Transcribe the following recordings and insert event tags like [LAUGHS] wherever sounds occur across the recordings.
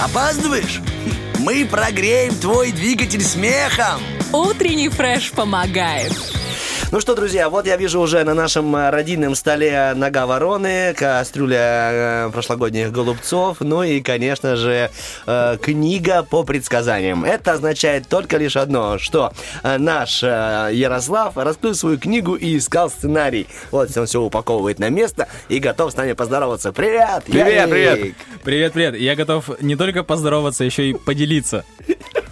Опаздываешь? Мы прогреем твой двигатель смехом. Утренний фреш помогает. Ну что, друзья, вот я вижу уже на нашем э, родильном столе нога вороны, кастрюля э, прошлогодних голубцов, ну и, конечно же, э, книга по предсказаниям. Это означает только лишь одно, что наш Ярослав раскрыл свою книгу и искал сценарий. Вот он все упаковывает на место и готов с нами поздороваться. Привет! Привет, Ярик! привет! Привет, привет. Я готов не только поздороваться, еще и поделиться.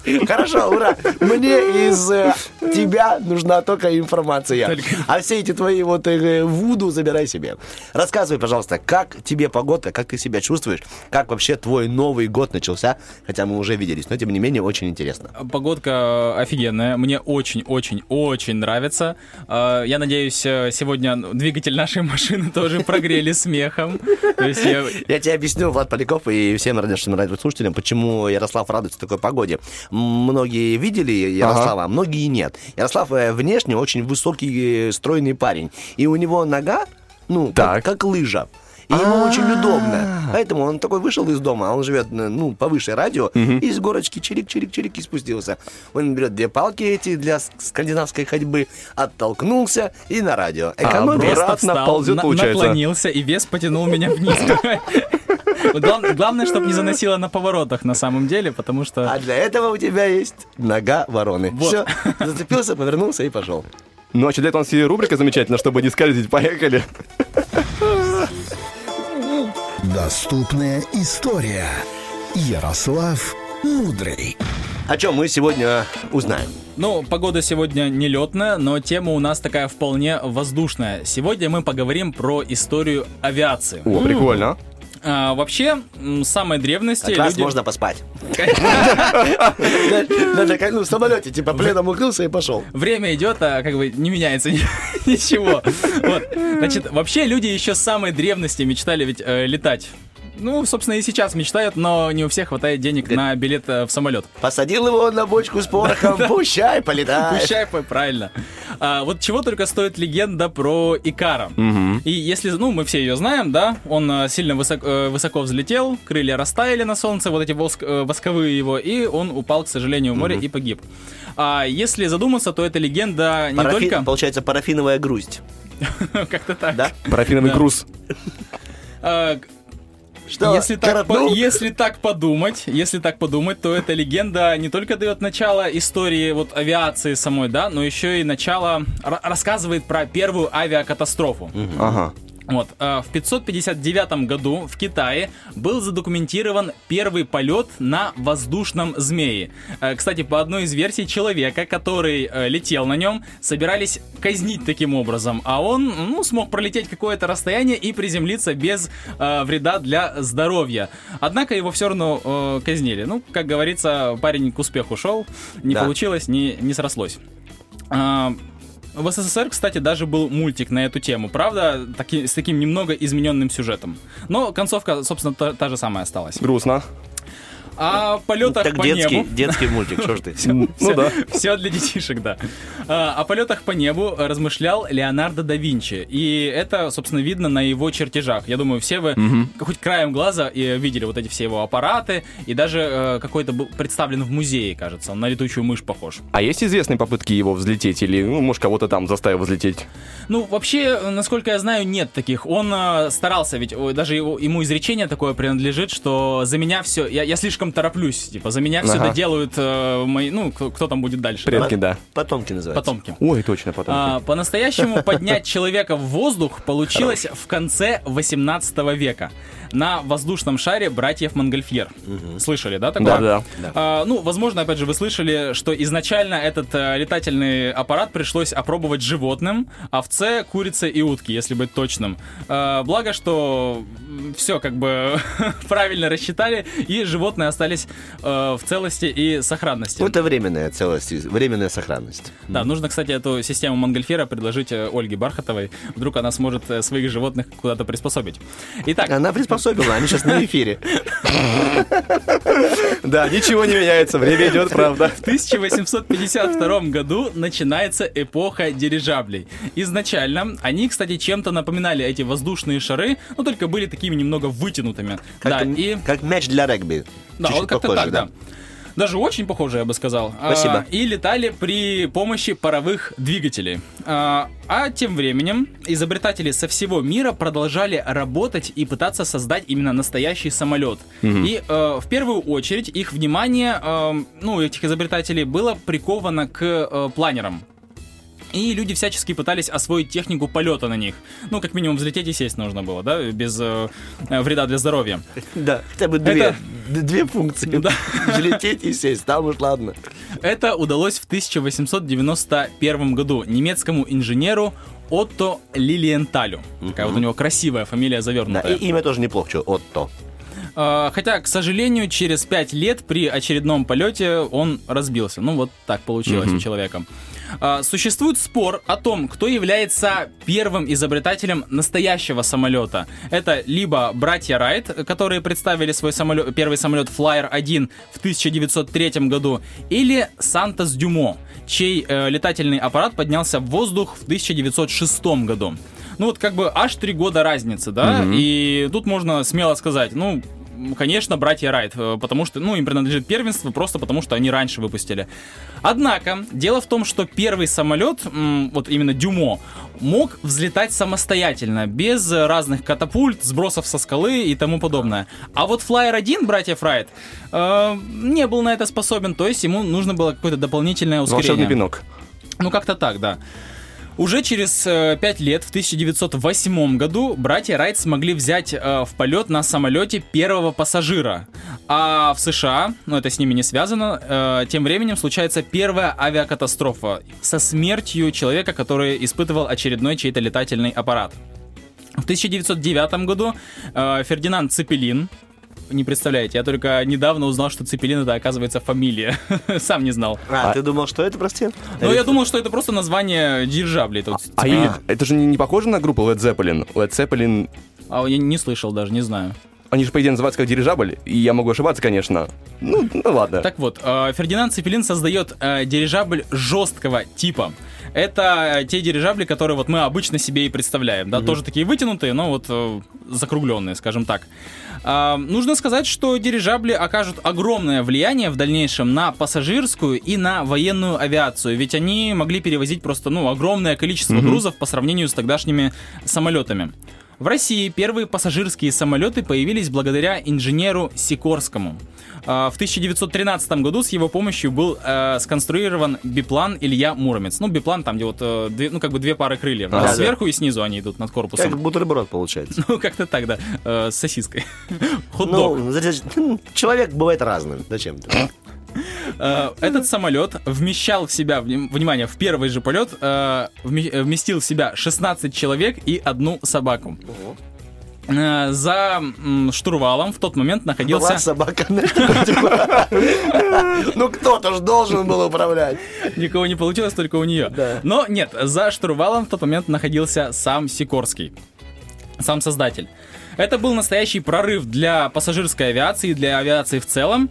[LAUGHS] Хорошо, ура! Мне из э, тебя нужна только информация. Только- А все эти твои вот э, вуду забирай себе. Рассказывай, пожалуйста, как тебе погода, как ты себя чувствуешь, как вообще твой Новый год начался, хотя мы уже виделись, но тем не менее очень интересно. Погодка офигенная. Мне очень-очень-очень нравится. Э, Я надеюсь, э, сегодня двигатель нашей машины тоже прогрели смехом. Я тебе объясню, Влад Поляков и всем радиослушателям, почему Ярослав радуется такой погоде. Многие видели Ярослава, а многие нет. Ярослав э, внешне очень высокий, э, стройный парень. И у него нога, ну, как, Так. как лыжа. И ему очень удобно. Поэтому он такой вышел из дома, а он живет, э, ну, повыше радио, и с горочки чирик-чирик-чирик и спустился. Он берет две палки эти для скандинавской ходьбы, оттолкнулся и на радио. Экономия. обратно ползет, на- получается. наклонился, и вес потянул меня вниз. [LAUGHS] Главное, чтобы не заносило на поворотах на самом деле, потому что... А для этого у тебя есть нога вороны. Все, зацепился, повернулся и пошел. Ну, а что для этого у нас и рубрика замечательная, чтобы не скользить. Поехали. Доступная история. Ярослав Мудрый. О чем мы сегодня узнаем? Ну, погода сегодня нелетная, но тема у нас такая вполне воздушная. Сегодня мы поговорим про историю авиации. О, прикольно. А, вообще, м, с самой древности Как раз люди... можно поспать. [LAUGHS] Ну, в самолете, типа пледом укрылся и пошел. Время идет, а как бы не меняется [LAUGHS] ни- ничего. Значит, вообще люди еще с самой древности мечтали ведь э, летать. Ну, собственно, и сейчас мечтают, но не у всех хватает денег на билет э, в самолет. Посадил его на бочку с порохом, пущай, полетай. Пущай, правильно. А, вот чего только стоит легенда про Икара. И если, ну, мы все ее знаем, да, он э, сильно высок- э, высоко взлетел, крылья растаяли на солнце, вот эти воск- восковые его, и он упал, к сожалению, в море и погиб. А если задуматься, то эта легенда не Парафи- только... Получается парафиновая грусть. [LAUGHS] Как-то так. Да? Парафиновый Да. груз. Что, если, так, по- если так подумать, если так подумать, то эта легенда не только дает начало истории вот авиации самой, да, но еще и начало ра- рассказывает про первую авиакатастрофу. Ага. Вот, э, в 559 году в Китае был задокументирован первый полет на воздушном змее. Э, Кстати, по одной из версий человека, который э, летел на нем, собирались казнить таким образом, а он ну, смог пролететь какое-то расстояние и приземлиться без э, вреда для здоровья. Однако его все равно э, казнили. Ну, как говорится, парень к успеху шел, не Да. получилось, не, не срослось. В СССР, кстати, даже был мультик на эту тему, правда, таки- с таким немного измененным сюжетом. Но концовка, собственно, та, та же самая осталась. Грустно. О полетах Так по детский, небу. детский мультик, что ж ты? Ну да. Все для детишек, да. А, О полетах по небу размышлял Леонардо да Винчи. И это, собственно, видно на его чертежах. Я думаю, все вы хоть краем глаза э, видели вот эти все его аппараты. И даже э, какой-то был представлен в музее, кажется. Он на летучую мышь похож. А есть известные попытки его взлететь? Или, ну, может, кого-то там заставил взлететь? Ну, вообще, насколько я знаю, нет таких. Он э, старался, ведь даже его- ему изречение такое принадлежит, что за меня все, я, я слишком тороплюсь, типа, за меня все Ага. доделают э, мои, ну, кто, кто там будет дальше. да? Предки, да. Потомки называются. Потомки. Ой, точно, потом. А, по-настоящему [LAUGHS] поднять человека в воздух получилось в конце 18 века на воздушном шаре братьев Монгольфьер. Слышали, да, такое? Да, да. А, ну, возможно, опять же, вы слышали, что изначально этот э, летательный аппарат пришлось опробовать животным, овце, курице и утки, если быть точным. А, благо, что все как бы [LAUGHS] правильно рассчитали, и животные остались э, в целости и сохранности. Это временная целость, временная сохранность. Да, нужно, кстати, эту систему Монгольфера предложить э, Ольге Бархатовой. Вдруг она сможет э, своих животных куда-то приспособить. Итак, Она приспособила, они сейчас на эфире. [LAUGHS] Да, ничего не меняется, время идет, правда. В 1852 году начинается эпоха дирижаблей. Изначально они, кстати, чем-то напоминали эти воздушные шары, но только были такими немного вытянутыми. Как, да, и как мяч для регби. Да, Чуть-чуть вот как-то похоже, так, да. Даже очень похоже, я бы сказал. Спасибо. А, и летали при помощи паровых двигателей. А, а тем временем изобретатели со всего мира продолжали работать и пытаться создать именно настоящий самолет. И э, в первую очередь их внимание, э, ну, этих изобретателей было приковано к э, планерам. И люди всячески пытались освоить технику полета на них. Ну, как минимум, взлететь и сесть нужно было, да, без э, э, вреда для здоровья. [LAUGHS] Да, хотя бы две, Это- две функции. Да. Взлететь и сесть, там уж ладно. Это удалось в 1891 году немецкому инженеру Отто Лилиенталю. Такая вот у него красивая фамилия Да, завернутая. и имя тоже неплохо, что Отто. А, Хотя, к сожалению, через пять лет при очередном полете он разбился. Ну, вот так получилось у человека. А, Существует спор о том, кто является первым изобретателем настоящего самолета. Это либо братья Райт, которые представили свой самолет, первый самолет Flyer 1 в 1903 году, или Сантос Дюмо, чей э, летательный аппарат поднялся в воздух в 1906 году. Ну вот как бы аж три года разницы, да, и тут можно смело сказать, ну, конечно, братья Райт, э, потому что, ну, им принадлежит первенство, просто потому что они раньше выпустили. Однако, дело в том, что первый самолет, вот именно Дюмо, мог взлетать самостоятельно, без разных катапульт, сбросов со скалы и тому подобное. А вот Flyer 1, братьев Райт, э, не был на это способен, то есть ему нужно было какое-то дополнительное ускорение. Волшебный пинок. Ну, как-то так, да. Уже через э, пять лет, в 1908 году, братья Райт смогли взять э, в полет на самолете первого пассажира. А в США, ну это с ними не связано, э, тем временем случается первая авиакатастрофа со смертью человека, который испытывал очередной чей-то летательный аппарат. В 1909 году э, Фердинанд Цепелин, не представляете, я только недавно узнал, что Цепелин это оказывается фамилия. [LAUGHS] Сам не знал. А, ты думал, что это, прости? Ну, я думал, что это просто название дирижаблей. Тут, А Цепелин. и- это же не, не похоже на группу Led Zeppelin? Led Zeppelin, А я не слышал даже, не знаю. Они же, по идее, называются как дирижабль, и я могу ошибаться, конечно. Ну, ну ладно. Так вот, э, Фердинанд Цепелин создает э, дирижабль жесткого типа. Это э, те дирижабли, которые вот мы обычно себе и представляем, да, тоже такие вытянутые, но вот э, закругленные, скажем так. А, нужно сказать, что дирижабли окажут огромное влияние в дальнейшем на пассажирскую и на военную авиацию, ведь они могли перевозить просто, ну, огромное количество грузов по сравнению с тогдашними самолетами. В России первые пассажирские самолеты появились благодаря инженеру Сикорскому. А, В 1913 году с его помощью был э, сконструирован биплан Илья Муромец. Ну, биплан там, где вот, э, две- ну, как бы две пары крыльев. да, Да, да. сверху и снизу они идут над корпусом. Как бутерброд получается. [LAUGHS] Ну, как-то так, да. Э, с сосиской. [LAUGHS] Хот-дог. Ну, [LAUGHS] человек бывает разным. Зачем ты? Э, Этот самолет вмещал в себя, вним- внимание, в первый же полет э, э, вместил в себя 16 человек и одну собаку. Э, За штурвалом в тот момент Была находился... собака. [LAUGHS] Ну, кто-то ж должен был управлять. Никого не получилось, только у нее. Но нет, за штурвалом в тот момент находился сам Сикорский, сам создатель. Это был настоящий прорыв для пассажирской авиации, для авиации в целом.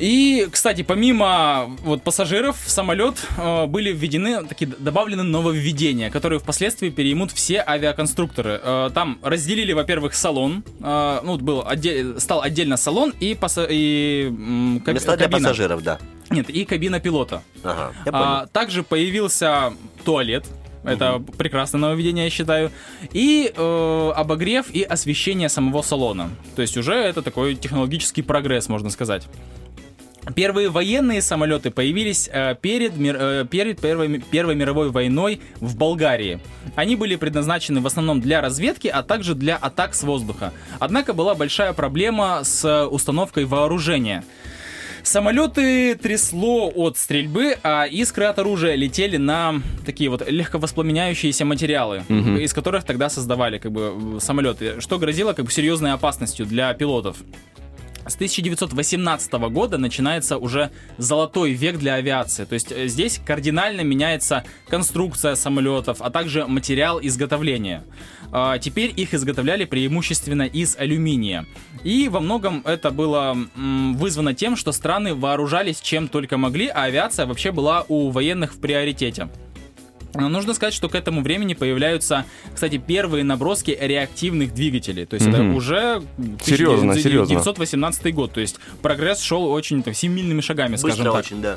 И, кстати, помимо вот пассажиров в самолет э, были введены такие добавлены нововведения, которые впоследствии переймут все авиаконструкторы. Э, там разделили, во-первых, салон, э, ну был отде- стал отдельно салон и, пасса- и м, каб- Места для кабина. пассажиров, да. Нет, и кабина пилота. Ага, я А, понял. также появился туалет. Это прекрасное нововведение, я считаю. И э, обогрев и освещение самого салона. То есть уже это такой технологический прогресс, можно сказать. Первые военные самолеты появились э, перед, мир- э, перед первой, Первой мировой войной в Болгарии. Они были предназначены в основном для разведки, а также для атак с воздуха. Однако была большая проблема с э, установкой вооружения. Самолеты трясло от стрельбы, а искры от оружия летели на такие вот легковоспламеняющиеся материалы, из которых тогда создавали как бы самолеты, что грозило как бы серьезной опасностью для пилотов. С 1918 года начинается уже золотой век для авиации. То есть э, здесь кардинально меняется конструкция самолетов, а также материал изготовления. А, Теперь их изготовляли преимущественно из алюминия. И во многом это было вызвано тем, что страны вооружались чем только могли, а авиация вообще была у военных в приоритете. Но Нужно сказать, что к этому времени появляются, кстати, первые наброски реактивных двигателей. То есть это Мгм. уже Серьезно, серьезно. 1918 год. То есть прогресс шел очень так, семимильными шагами, скажем Быстро так. очень, да.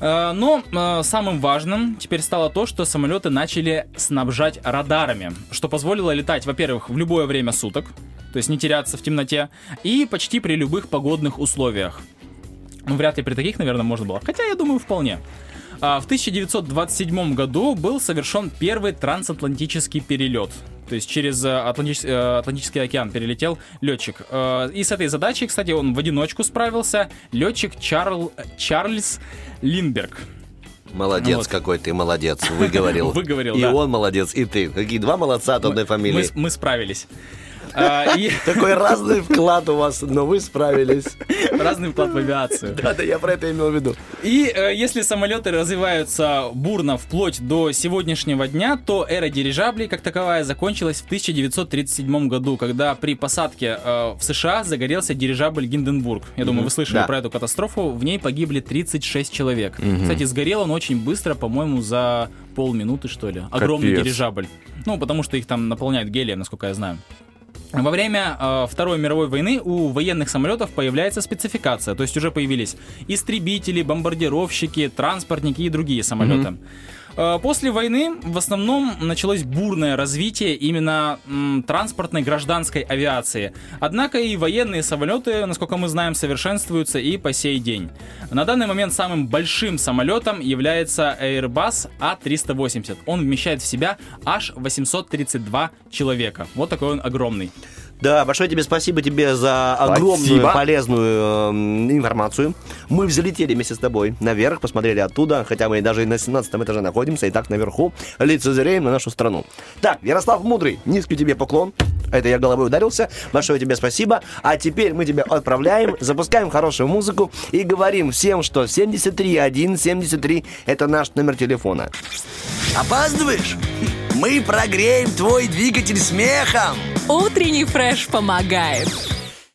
Э, Но э, самым важным теперь стало то, что самолеты начали снабжать радарами, что позволило летать, во-первых, в любое время суток, то есть не теряться в темноте, и почти при любых погодных условиях. Ну, вряд ли при таких, наверное, можно было. Хотя, я думаю, вполне. А, В 1927 году был совершен первый трансатлантический перелет. То есть через э, Атлантич- э, Атлантический океан перелетел летчик. Э, И с этой задачей, кстати, он в одиночку справился. Летчик Чарл... Чарльз Линдберг. Молодец Вот. какой ты, молодец, выговорил. [LAUGHS] Выговорил, И да. он молодец, и ты. Какие два молодца от одной Мы, фамилии. с- мы справились. [LAUGHS] А, Такой разный вклад у вас, но вы справились. [LAUGHS] разный вклад в авиацию. Да-да, я про это имел в виду. И э, если самолеты развиваются бурно вплоть до сегодняшнего дня, то эра дирижаблей как таковая закончилась в 1937 году, когда при посадке э, в США загорелся дирижабль Гинденбург. Я думаю, вы слышали Да. про эту катастрофу. В ней погибли 36 человек. Кстати, сгорел он очень быстро, по-моему, за полминуты, что ли. Огромный Капец. дирижабль. Ну, потому что их там наполняют гелием, насколько я знаю. Во время э, Второй мировой войны у военных самолетов появляется спецификация, то есть уже появились истребители, бомбардировщики, транспортники и другие самолеты. Э, После войны в основном началось бурное развитие именно транспортной гражданской авиации. Однако и военные самолеты, насколько мы знаем, совершенствуются и по сей день. На данный момент самым большим самолетом является Airbus A380. Он вмещает в себя аж 832 человека. Вот такой он огромный. Да, большое тебе спасибо тебе за огромную Спасибо. полезную эм, информацию. Мы взлетели вместе с тобой наверх, посмотрели оттуда, хотя мы даже и на 17 этаже находимся, и так наверху лицезреем на нашу страну. Так, Ярослав Мудрый, низкий тебе поклон. Это я головой ударился. Большое тебе спасибо. А теперь мы тебя отправляем, запускаем хорошую музыку и говорим всем, что 73173 это наш номер телефона. Опаздываешь? Мы прогреем твой двигатель смехом. Утренний фреш помогает.